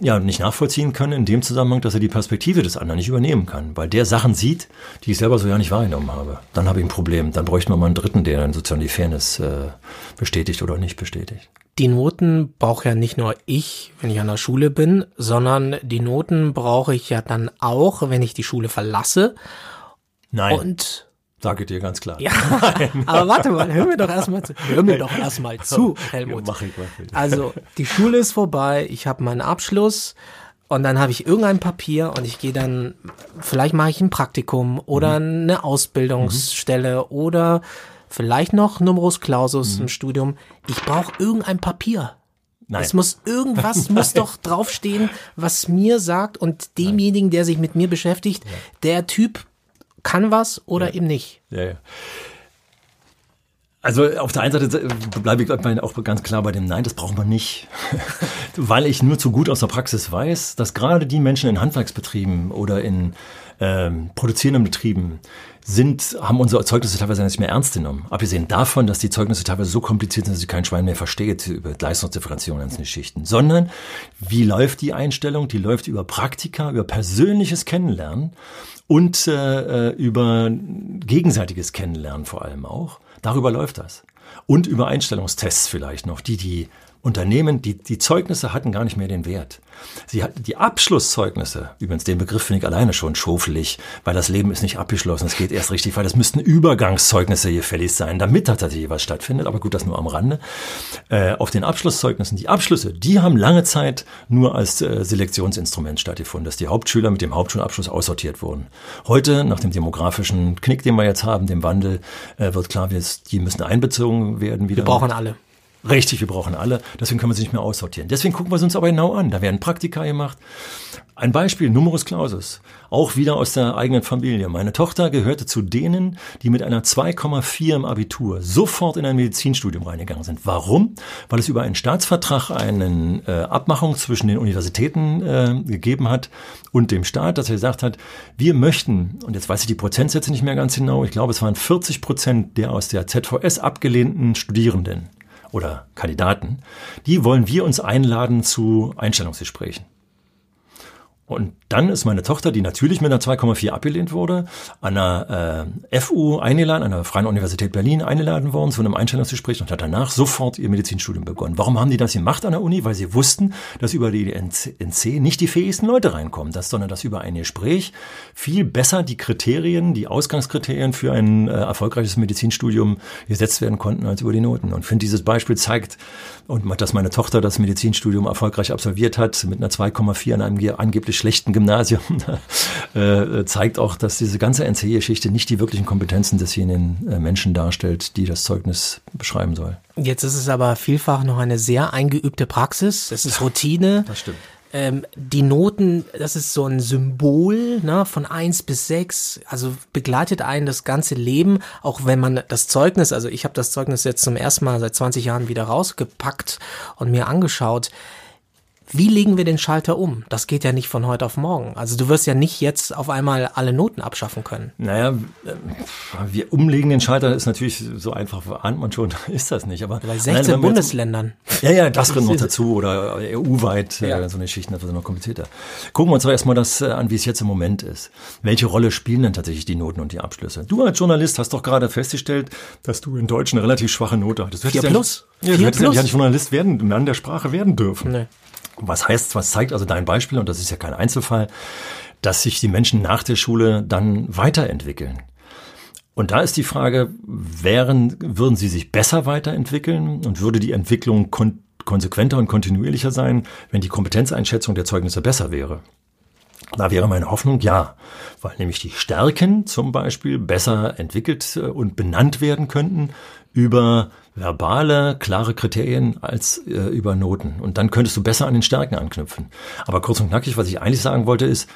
ja, nicht nachvollziehen können in dem Zusammenhang, dass er die Perspektive des anderen nicht übernehmen kann, weil der Sachen sieht, die ich selber so ja nicht wahrgenommen habe. Dann habe ich ein Problem. Dann bräuchten wir mal einen Dritten, der dann sozusagen die Fairness äh, bestätigt oder nicht bestätigt. Die Noten brauche ja nicht nur ich, wenn ich an der Schule bin, sondern die Noten brauche ich ja dann auch, wenn ich die Schule verlasse. Nein. Und Sage dir ganz klar. Ja, aber warte mal, hör mir doch erstmal zu. Hör mir doch erstmal zu, Helmut. Ja, mach ich, mach ich. Also, die Schule ist vorbei, ich habe meinen Abschluss und dann habe ich irgendein Papier und ich gehe dann, vielleicht mache ich ein Praktikum oder mhm. eine Ausbildungsstelle mhm. oder vielleicht noch Numerus Clausus mhm. im Studium. Ich brauche irgendein Papier. Nein. Es muss irgendwas muss [laughs] doch draufstehen, was mir sagt und demjenigen, der sich mit mir beschäftigt, ja. der Typ kann was oder ja. eben nicht. Ja, ja. Also auf der einen Seite bleibe ich auch ganz klar bei dem Nein, das braucht man nicht. [laughs] Weil ich nur zu gut aus der Praxis weiß, dass gerade die Menschen in Handwerksbetrieben oder in ähm, produzierenden Betrieben sind, haben unsere Zeugnisse teilweise nicht mehr ernst genommen. Abgesehen davon, dass die Zeugnisse teilweise so kompliziert sind, dass sie kein Schwein mehr versteht über Leistungsdifferenzierung einzelne Schichten. Sondern wie läuft die Einstellung? Die läuft über Praktika, über persönliches Kennenlernen und äh, äh, über gegenseitiges Kennenlernen vor allem auch. Darüber läuft das. Und über Einstellungstests vielleicht noch, die die Unternehmen, die, die Zeugnisse hatten gar nicht mehr den Wert. Sie hatten die Abschlusszeugnisse, übrigens den Begriff finde ich alleine schon schofelig, weil das Leben ist nicht abgeschlossen, es geht erst richtig, weil das müssten Übergangszeugnisse gefällig sein, damit tatsächlich was stattfindet, aber gut, das nur am Rande. Äh, auf den Abschlusszeugnissen, die Abschlüsse, die haben lange Zeit nur als äh, Selektionsinstrument stattgefunden, dass die Hauptschüler mit dem Hauptschulabschluss aussortiert wurden. Heute, nach dem demografischen Knick, den wir jetzt haben, dem Wandel, äh, wird klar, die müssen einbezogen werden wieder. Wir brauchen alle. Richtig, wir brauchen alle. Deswegen können wir sie nicht mehr aussortieren. Deswegen gucken wir es uns aber genau an. Da werden Praktika gemacht. Ein Beispiel, Numerus Clausus. Auch wieder aus der eigenen Familie. Meine Tochter gehörte zu denen, die mit einer 2,4 im Abitur sofort in ein Medizinstudium reingegangen sind. Warum? Weil es über einen Staatsvertrag eine äh, Abmachung zwischen den Universitäten äh, gegeben hat und dem Staat, dass er gesagt hat, wir möchten, und jetzt weiß ich die Prozentsätze nicht mehr ganz genau, ich glaube, es waren 40 Prozent der aus der ZVS abgelehnten Studierenden oder Kandidaten, die wollen wir uns einladen zu Einstellungsgesprächen. Und dann ist meine Tochter, die natürlich mit einer 2,4 abgelehnt wurde, an einer äh, FU eingeladen, an der Freien Universität Berlin eingeladen worden zu einem Einstellungsgespräch und hat danach sofort ihr Medizinstudium begonnen. Warum haben die das gemacht an der Uni? Weil sie wussten, dass über die NC nicht die fähigsten Leute reinkommen, dass, sondern dass über ein Gespräch viel besser die Kriterien, die Ausgangskriterien für ein äh, erfolgreiches Medizinstudium gesetzt werden konnten als über die Noten. Und ich finde, dieses Beispiel zeigt, und dass meine Tochter das Medizinstudium erfolgreich absolviert hat, mit einer 2,4 an einem angeblich schlechten Gymnasium, [laughs] äh, zeigt auch, dass diese ganze NC-Geschichte nicht die wirklichen Kompetenzen desjenigen äh, Menschen darstellt, die das Zeugnis beschreiben soll. Jetzt ist es aber vielfach noch eine sehr eingeübte Praxis. Es ist Routine. [laughs] Das stimmt. Ähm, die Noten, das ist so ein Symbol ne, von eins bis sechs, also begleitet einen das ganze Leben, auch wenn man das Zeugnis, also ich habe das Zeugnis jetzt zum ersten Mal seit 20 Jahren wieder rausgepackt und mir angeschaut. Wie legen wir den Schalter um? Das geht ja nicht von heute auf morgen. Also du wirst ja nicht jetzt auf einmal alle Noten abschaffen können. Naja, äh, wir umlegen den Schalter ist natürlich so einfach, ahnt man schon, [laughs] ist das nicht. Aber bei 16 nein, Bundesländern. ja, ja, das kommt noch [laughs] dazu oder EU-weit, äh, ja. so eine Geschichte, das wird noch komplizierter. Gucken wir uns aber erstmal das äh, an, wie es jetzt im Moment ist. Welche Rolle spielen denn tatsächlich die Noten und die Abschlüsse? Du als Journalist hast doch gerade festgestellt, dass du in Deutsch eine relativ schwache Note hattest. Du Vier plus? Ja, du hättest ja nicht Journalist werden, Mann der Sprache werden dürfen. Nee. Was heißt, was zeigt also dein Beispiel, und das ist ja kein Einzelfall, dass sich die Menschen nach der Schule dann weiterentwickeln. Und da ist die Frage, wären, würden sie sich besser weiterentwickeln und würde die Entwicklung kon konsequenter und kontinuierlicher sein, wenn die Kompetenzeinschätzung der Zeugnisse besser wäre? Da wäre meine Hoffnung ja, weil nämlich die Stärken zum Beispiel besser entwickelt äh, und benannt werden könnten über verbale, klare Kriterien als äh, über Noten. Und dann könntest du besser an den Stärken anknüpfen. Aber kurz und knackig, was ich eigentlich sagen wollte, ist,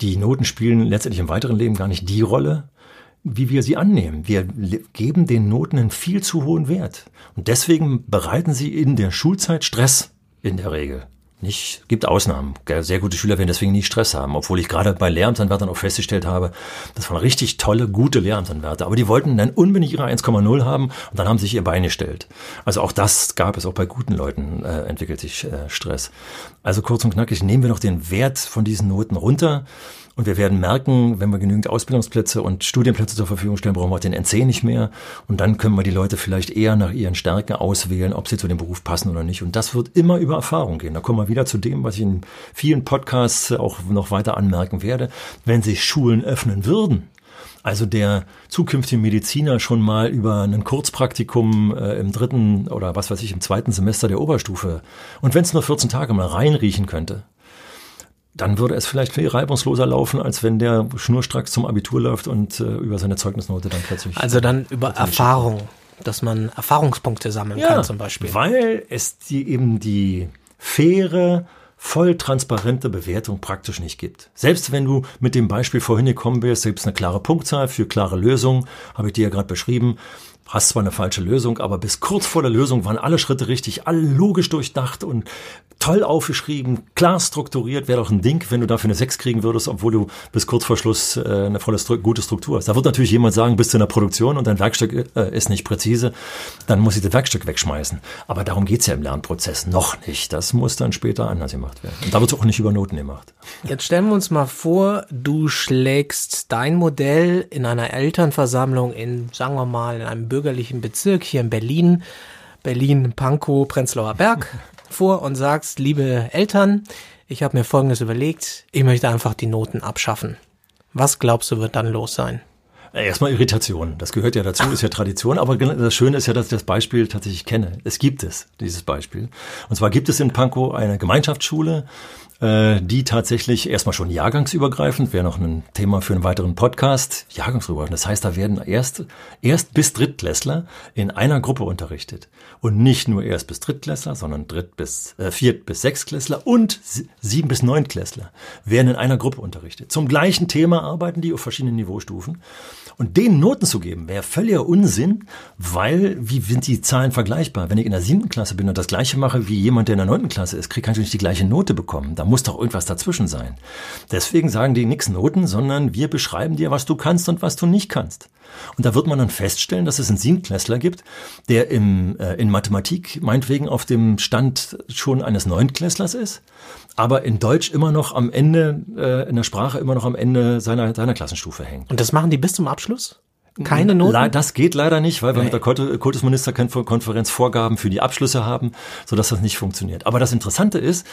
die Noten spielen letztendlich im weiteren Leben gar nicht die Rolle, wie wir sie annehmen. Wir geben den Noten einen viel zu hohen Wert. Und deswegen bereiten sie in der Schulzeit Stress in der Regel nicht, gibt Ausnahmen. Sehr gute Schüler werden deswegen nie Stress haben, obwohl ich gerade bei Lehramtsanwärtern auch festgestellt habe, das waren richtig tolle, gute Lehramtsanwärter. Aber die wollten dann unbedingt ihre 1,0 haben und dann haben sich ihr Bein gestellt. Also auch das gab es, auch bei guten Leuten äh, entwickelt sich äh, Stress. Also kurz und knackig, nehmen wir doch den Wert von diesen Noten runter und wir werden merken, wenn wir genügend Ausbildungsplätze und Studienplätze zur Verfügung stellen, brauchen wir den NC nicht mehr. Und dann können wir die Leute vielleicht eher nach ihren Stärken auswählen, ob sie zu dem Beruf passen oder nicht. Und das wird immer über Erfahrung gehen. Da kommen wir wieder zu dem, was ich in vielen Podcasts auch noch weiter anmerken werde. Wenn sich Schulen öffnen würden, also der zukünftige Mediziner schon mal über ein Kurzpraktikum äh, im dritten oder was weiß ich, im zweiten Semester der Oberstufe und wenn es nur 14 Tage mal reinriechen könnte, dann würde es vielleicht viel reibungsloser laufen, als wenn der schnurstracks zum Abitur läuft und äh, über seine Zeugnisnote dann plötzlich. Also dann über Erfahrung, dass man Erfahrungspunkte sammeln ja, kann zum Beispiel. Weil es die eben die faire, voll transparente Bewertung praktisch nicht gibt. Selbst wenn du mit dem Beispiel vorhin gekommen bist, gibt es eine klare Punktzahl für klare Lösungen, habe ich dir ja gerade beschrieben hast zwar eine falsche Lösung, aber bis kurz vor der Lösung waren alle Schritte richtig, alle logisch durchdacht und toll aufgeschrieben, klar strukturiert, wäre doch ein Ding, wenn du dafür eine 6 kriegen würdest, obwohl du bis kurz vor Schluss äh, eine volle gute Struktur hast. Da wird natürlich jemand sagen, bist du in der Produktion und dein Werkstück äh, ist nicht präzise, dann muss ich das Werkstück wegschmeißen. Aber darum geht's ja im Lernprozess noch nicht. Das muss dann später anders gemacht werden. Und da wird auch nicht über Noten gemacht. Jetzt stellen wir uns mal vor, du schlägst dein Modell in einer Elternversammlung in, sagen wir mal, in einem bürgerlichen Bezirk hier in Berlin, Berlin, Pankow, Prenzlauer Berg [laughs] vor und sagst, liebe Eltern, ich habe mir Folgendes überlegt, ich möchte einfach die Noten abschaffen. Was glaubst du, wird dann los sein? Erstmal Irritation. Das gehört ja dazu, ist ja Tradition. Aber das Schöne ist ja, dass ich das Beispiel tatsächlich kenne. Es gibt es, dieses Beispiel. Und zwar gibt es in Pankow eine Gemeinschaftsschule, äh, die tatsächlich erstmal schon jahrgangsübergreifend, wäre noch ein Thema für einen weiteren Podcast, jahrgangsübergreifend. Das heißt, da werden erst, erst bis Drittklässler in einer Gruppe unterrichtet. Und nicht nur erst bis Drittklässler, sondern Dritt bis, äh, Viert bis Sechstklässler und Sieben bis Neuntklässler werden in einer Gruppe unterrichtet. Zum gleichen Thema arbeiten die auf verschiedenen Niveaustufen. Und denen Noten zu geben, wäre völliger Unsinn, weil, wie sind die Zahlen vergleichbar? Wenn ich in der siebten Klasse bin und das gleiche mache wie jemand, der in der neunten Klasse ist, kriege ich natürlich die gleiche Note bekommen. Da muss doch irgendwas dazwischen sein. Deswegen sagen die nix Noten, sondern wir beschreiben dir, was du kannst und was du nicht kannst. Und da wird man dann feststellen, dass es einen Siebenklässler gibt, der im, äh, in Mathematik meinetwegen auf dem Stand schon eines Neuntklässlers ist, aber in Deutsch immer noch am Ende, äh, in der Sprache immer noch am Ende seiner, seiner Klassenstufe hängt. Und das machen die bis zum Abschluss? Keine Noten? Das geht leider nicht, weil wir nee. mit der Kultusministerkonferenz Vorgaben für die Abschlüsse haben, sodass das nicht funktioniert. Aber das Interessante ist,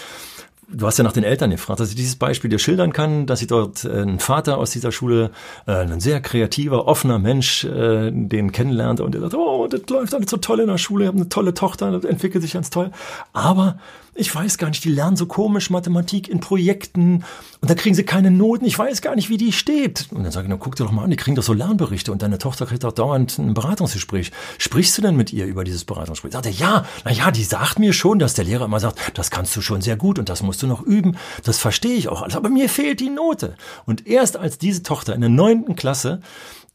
Du hast ja nach den Eltern gefragt, dass ich dieses Beispiel dir schildern kann, dass ich dort äh, einen Vater aus dieser Schule, äh, ein sehr kreativer, offener Mensch, äh, den kennenlernte und der sagt, oh, das läuft alles so toll in der Schule, ich habe eine tolle Tochter, das entwickelt sich ganz toll. Aber ich weiß gar nicht, die lernen so komisch Mathematik in Projekten und da kriegen sie keine Noten, ich weiß gar nicht, wie die steht. Und dann sage ich, na guck dir doch mal an, die kriegen doch so Lernberichte und deine Tochter kriegt doch dauernd ein Beratungsgespräch. Sprichst du denn mit ihr über dieses Beratungsgespräch? Sagt er, ja, na ja, die sagt mir schon, dass der Lehrer immer sagt, das kannst du schon sehr gut und das musst du noch üben. Das verstehe ich auch alles, aber mir fehlt die Note. Und erst als diese Tochter in der neunten Klasse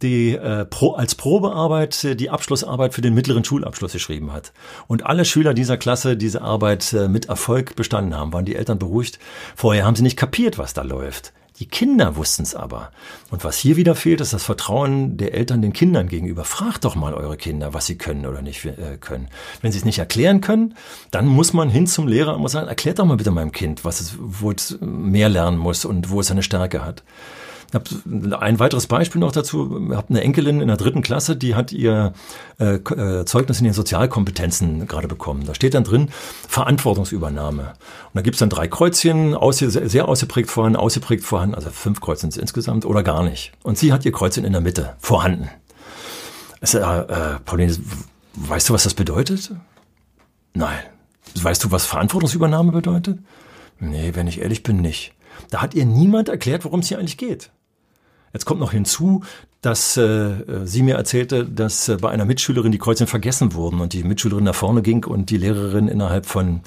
die äh, pro, als Probearbeit äh, die Abschlussarbeit für den mittleren Schulabschluss geschrieben hat. Und alle Schüler dieser Klasse diese Arbeit äh, mit Erfolg bestanden haben, waren die Eltern beruhigt. Vorher haben sie nicht kapiert, was da läuft. Die Kinder wussten es aber. Und was hier wieder fehlt, ist das Vertrauen der Eltern den Kindern gegenüber. Fragt doch mal eure Kinder, was sie können oder nicht äh, können. Wenn sie es nicht erklären können, dann muss man hin zum Lehrer und muss sagen, erklärt doch mal bitte meinem Kind, was es, wo es mehr lernen muss und wo es seine Stärke hat. Habe ein weiteres Beispiel noch dazu. Ich habe eine Enkelin in der dritten Klasse, die hat ihr äh, äh, Zeugnis in den Sozialkompetenzen gerade bekommen. Da steht dann drin Verantwortungsübernahme. Und da gibt's dann drei Kreuzchen, aus, sehr ausgeprägt vorhanden, ausgeprägt vorhanden, also fünf Kreuzchen insgesamt oder gar nicht. Und sie hat ihr Kreuzchen in der Mitte vorhanden. Also, äh, Pauline, weißt du, was das bedeutet? Nein. Weißt du, was Verantwortungsübernahme bedeutet? Nee, wenn ich ehrlich bin, nicht. Da hat ihr niemand erklärt, worum es hier eigentlich geht. Jetzt kommt noch hinzu, dass äh, sie mir erzählte, dass äh, bei einer Mitschülerin die Kreuzchen vergessen wurden und die Mitschülerin nach vorne ging und die Lehrerin innerhalb von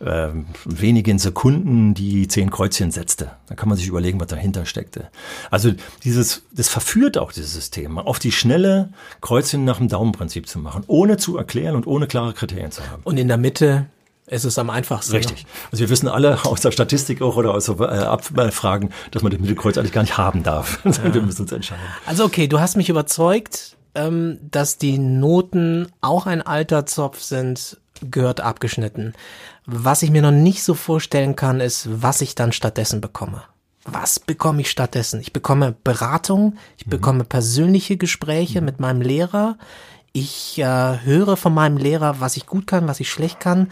äh, wenigen Sekunden die zehn Kreuzchen setzte. Da kann man sich überlegen, was dahinter steckte. Also dieses, das verführt auch dieses System, auf die schnelle Kreuzchen nach dem Daumenprinzip zu machen, ohne zu erklären und ohne klare Kriterien zu haben. Und in der Mitte es ist am einfachsten. Richtig. Also wir wissen alle aus der Statistik auch oder aus äh, Abfragen, dass man das Mittelkreuz eigentlich gar nicht haben darf. [laughs] Ja. wir müssen uns entscheiden. Also okay, du hast mich überzeugt, ähm, dass die Noten auch ein alter Zopf sind, gehört abgeschnitten. Was ich mir noch nicht so vorstellen kann, ist, was ich dann stattdessen bekomme. Was bekomme ich stattdessen? Ich bekomme Beratung, ich mhm. bekomme persönliche Gespräche mhm. mit meinem Lehrer. Ich äh, höre von meinem Lehrer, was ich gut kann, was ich schlecht kann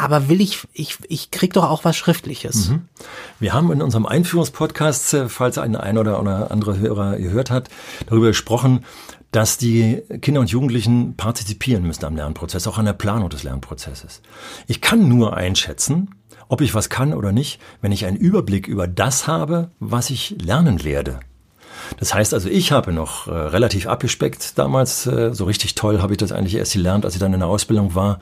aber will ich, ich, ich krieg doch auch was Schriftliches. Mhm. Wir haben in unserem Einführungspodcast, äh, falls ein, ein oder andere Hörer gehört hat, darüber gesprochen, dass die Kinder und Jugendlichen partizipieren müssen am Lernprozess, auch an der Planung des Lernprozesses. Ich kann nur einschätzen, ob ich was kann oder nicht, wenn ich einen Überblick über das habe, was ich lernen werde. Das heißt also, ich habe noch äh, relativ abgespeckt damals. Äh, so richtig toll habe ich das eigentlich erst gelernt, als ich dann in der Ausbildung war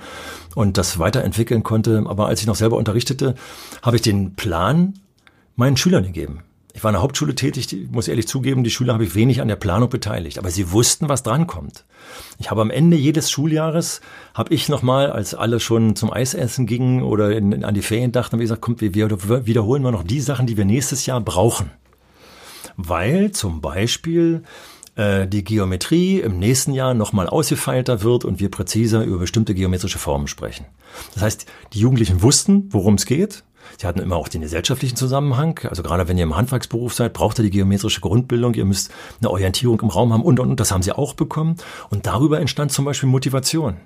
und das weiterentwickeln konnte. Aber als ich noch selber unterrichtete, habe ich den Plan meinen Schülern gegeben. Ich war in der Hauptschule tätig, ich muss ehrlich zugeben, die Schüler habe ich wenig an der Planung beteiligt, aber sie wussten, was drankommt. Ich habe am Ende jedes Schuljahres, habe ich nochmal, als alle schon zum Eisessen gingen oder in, an die Ferien dachten, habe ich gesagt, kommt, wir wiederholen wir noch die Sachen, die wir nächstes Jahr brauchen weil zum Beispiel äh, die Geometrie im nächsten Jahr nochmal ausgefeilter wird und wir präziser über bestimmte geometrische Formen sprechen. Das heißt, die Jugendlichen wussten, worum es geht. Sie hatten immer auch den gesellschaftlichen Zusammenhang. Also gerade wenn ihr im Handwerksberuf seid, braucht ihr die geometrische Grundbildung. Ihr müsst eine Orientierung im Raum haben und, und, und. Das haben sie auch bekommen. Und darüber entstand zum Beispiel Motivation.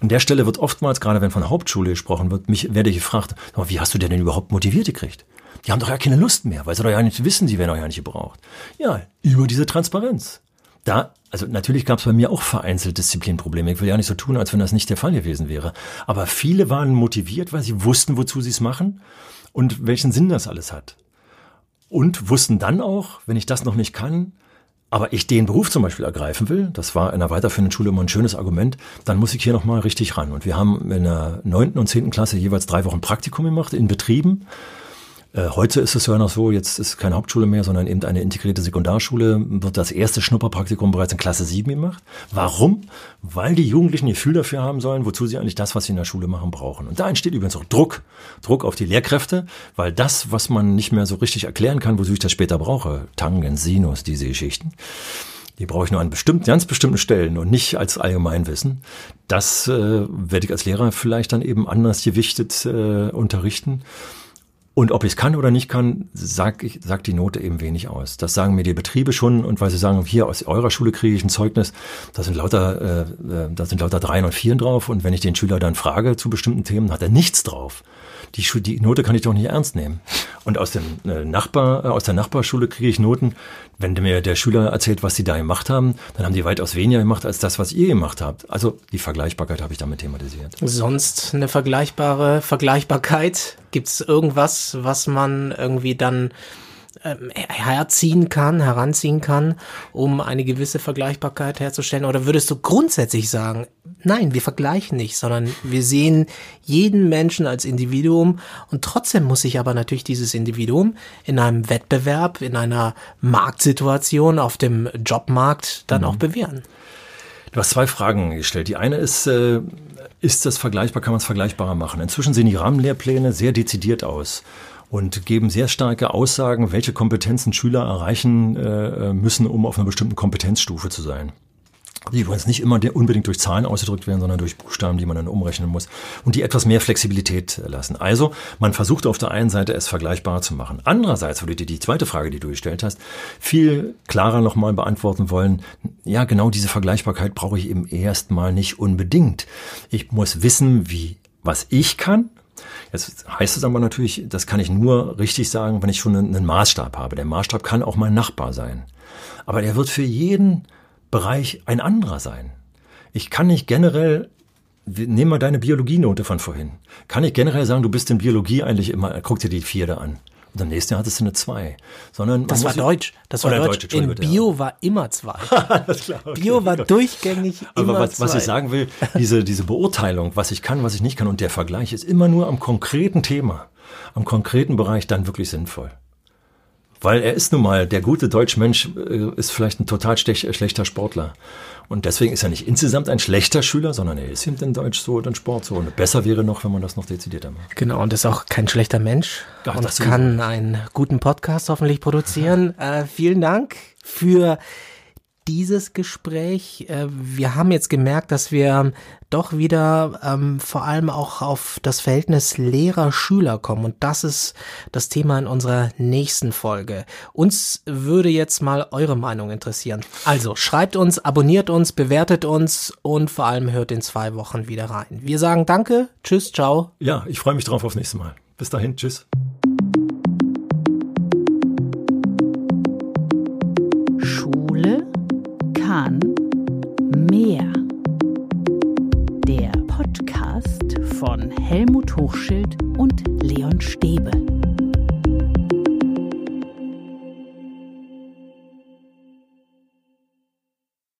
An der Stelle wird oftmals, gerade wenn von Hauptschule gesprochen wird, mich werde ich gefragt, wie hast du denn überhaupt motiviert gekriegt? Die haben doch ja keine Lust mehr, weil sie doch ja nicht wissen, sie werden doch ja nicht gebraucht. Ja, über diese Transparenz. Da, also natürlich gab es bei mir auch vereinzelt Disziplinprobleme. Ich will ja nicht so tun, als wenn das nicht der Fall gewesen wäre. Aber viele waren motiviert, weil sie wussten, wozu sie es machen und welchen Sinn das alles hat. Und wussten dann auch, wenn ich das noch nicht kann, aber ich den Beruf zum Beispiel ergreifen will, das war in der weiterführenden Schule immer ein schönes Argument, dann muss ich hier nochmal richtig ran. Und wir haben in der neunten und zehnten Klasse jeweils drei Wochen Praktikum gemacht in Betrieben. Äh, heute ist es ja noch so, jetzt ist keine Hauptschule mehr, sondern eben eine integrierte Sekundarschule, wird das erste Schnupperpraktikum bereits in Klasse 7 gemacht. Warum? Weil die Jugendlichen ein Gefühl dafür haben sollen, wozu sie eigentlich das, was sie in der Schule machen, brauchen. Und da entsteht übrigens auch Druck, Druck auf die Lehrkräfte, weil das, was man nicht mehr so richtig erklären kann, wozu ich das später brauche, Tangen, Sinus, diese Geschichten, die brauche ich nur an bestimmten, ganz bestimmten Stellen und nicht als Allgemeinwissen. Das äh, werde ich als Lehrer vielleicht dann eben anders gewichtet äh, unterrichten. Und ob ich es kann oder nicht kann, sagt sagt die Note eben wenig aus. Das sagen mir die Betriebe schon. Und weil sie sagen, hier aus eurer Schule kriege ich ein Zeugnis, da sind lauter, äh, äh da sind lauter Dreien und Vieren drauf. Und wenn ich den Schüler dann frage zu bestimmten Themen, hat er nichts drauf die, die Note kann ich doch nicht ernst nehmen. Und aus dem äh, Nachbar, äh, aus der Nachbarschule kriege ich Noten, wenn mir der Schüler erzählt, was sie da gemacht haben, dann haben die weitaus weniger gemacht als das, was ihr gemacht habt. Also die Vergleichbarkeit habe ich damit thematisiert. Sonst eine vergleichbare Vergleichbarkeit? Gibt es irgendwas, was man irgendwie dann ähm, herziehen kann, heranziehen kann, um eine gewisse Vergleichbarkeit herzustellen? Oder würdest du grundsätzlich sagen, nein, wir vergleichen nicht, sondern wir sehen jeden Menschen als Individuum und trotzdem muss sich aber natürlich dieses Individuum in einem Wettbewerb, in einer Marktsituation auf dem Jobmarkt dann mhm. auch bewähren? Du hast zwei Fragen gestellt. Die eine ist, äh, ist das vergleichbar, kann man es vergleichbarer machen? Inzwischen sehen die Rahmenlehrpläne sehr dezidiert aus und geben sehr starke Aussagen, welche Kompetenzen Schüler erreichen äh, müssen, um auf einer bestimmten Kompetenzstufe zu sein. Die übrigens nicht immer unbedingt durch Zahlen ausgedrückt werden, sondern durch Buchstaben, die man dann umrechnen muss und die etwas mehr Flexibilität lassen. Also man versucht auf der einen Seite es vergleichbar zu machen. Andererseits würde ich dir die zweite Frage, die du gestellt hast, viel klarer nochmal beantworten wollen. Ja, genau diese Vergleichbarkeit brauche ich eben erstmal nicht unbedingt. Ich muss wissen, wie was ich kann Jetzt heißt es aber natürlich, das kann ich nur richtig sagen, wenn ich schon einen Maßstab habe. Der Maßstab kann auch mein Nachbar sein. Aber der wird für jeden Bereich ein anderer sein. Ich kann nicht generell Nehmen wir deine Biologienote von vorhin. Kann ich generell sagen, du bist in Biologie eigentlich immer, guck dir die Vierde an. Und am nächsten Jahr hattest du eine 2. Sondern das war Deutsch. Das war Deutsch. Deutsch. In Bio ja. war immer 2. [laughs] okay, Bio war durchgängig immer Aber was, zwei. was ich sagen will, diese, diese Beurteilung, was ich kann, was ich nicht kann und der Vergleich ist immer nur am konkreten Thema, am konkreten Bereich dann wirklich sinnvoll. Weil er ist nun mal, der gute Deutschmensch äh, ist vielleicht ein total schlechter Sportler. Und deswegen ist er nicht insgesamt ein schlechter Schüler, sondern er ist eben in Deutsch so oder in Sport so. Und besser wäre noch, wenn man das noch dezidierter macht. Genau, und ist auch kein schlechter Mensch Ach, und kann einen guten Podcast hoffentlich produzieren. äh, vielen Dank für dieses Gespräch. Äh, wir haben jetzt gemerkt, dass wir doch wieder ähm, vor allem auch auf das Verhältnis Lehrer-Schüler kommen. Und das ist das Thema in unserer nächsten Folge. Uns würde jetzt mal eure Meinung interessieren. Also schreibt uns, abonniert uns, bewertet uns und vor allem hört in zwei Wochen wieder rein. Wir sagen Danke, tschüss, ciao. Ja, ich freue mich drauf aufs nächste Mal. Bis dahin, tschüss. Kahn mehr. Der Podcast von Helmut Hochschild und Leon Stäbe.